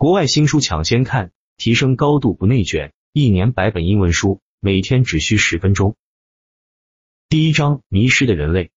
国外新书抢先看，提升高度不内卷，一年百本英文书，每天只需十分钟。第一章：迷失的人类。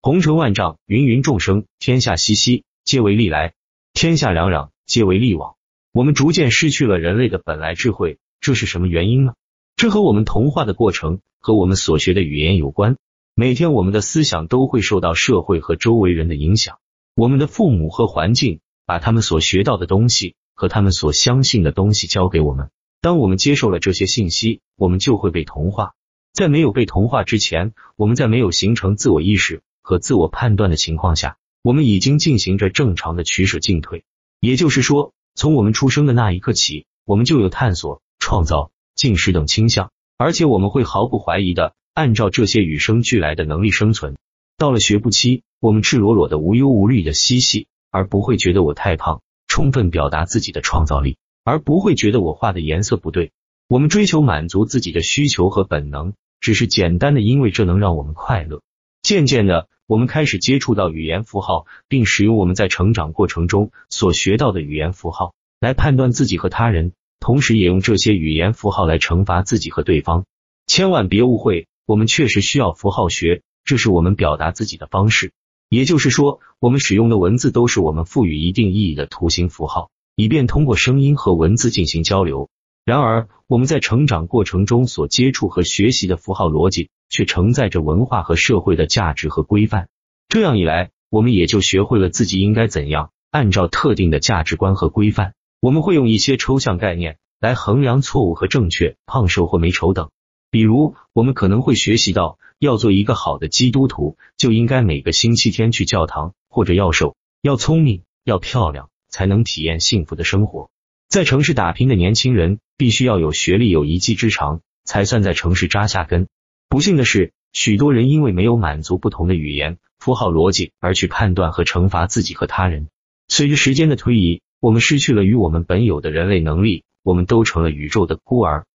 红尘万丈，芸芸众生，天下熙熙，皆为利来；天下攘攘，皆为利往。我们逐渐失去了人类的本来智慧，这是什么原因呢？这和我们同化的过程和我们所学的语言有关。每天我们的思想都会受到社会和周围人的影响，我们的父母和环境。把他们所学到的东西和他们所相信的东西交给我们。当我们接受了这些信息，我们就会被同化。在没有被同化之前，我们在没有形成自我意识和自我判断的情况下，我们已经进行着正常的取舍进退。也就是说，从我们出生的那一刻起，我们就有探索、创造、进食等倾向，而且我们会毫不怀疑的按照这些与生俱来的能力生存。到了学步期，我们赤裸裸的、无忧无虑的嬉戏。而不会觉得我太胖，充分表达自己的创造力，而不会觉得我画的颜色不对。我们追求满足自己的需求和本能，只是简单的因为这能让我们快乐。渐渐的，我们开始接触到语言符号，并使用我们在成长过程中所学到的语言符号来判断自己和他人，同时也用这些语言符号来惩罚自己和对方。千万别误会，我们确实需要符号学，这是我们表达自己的方式。也就是说，我们使用的文字都是我们赋予一定意义的图形符号，以便通过声音和文字进行交流。然而，我们在成长过程中所接触和学习的符号逻辑，却承载着文化和社会的价值和规范。这样一来，我们也就学会了自己应该怎样按照特定的价值观和规范。我们会用一些抽象概念来衡量错误和正确、胖瘦或美丑等。比如，我们可能会学习到，要做一个好的基督徒，就应该每个星期天去教堂；或者要瘦、要聪明、要漂亮，才能体验幸福的生活。在城市打拼的年轻人，必须要有学历、有一技之长，才算在城市扎下根。不幸的是，许多人因为没有满足不同的语言符号逻辑，而去判断和惩罚自己和他人。随着时间的推移，我们失去了与我们本有的人类能力，我们都成了宇宙的孤儿。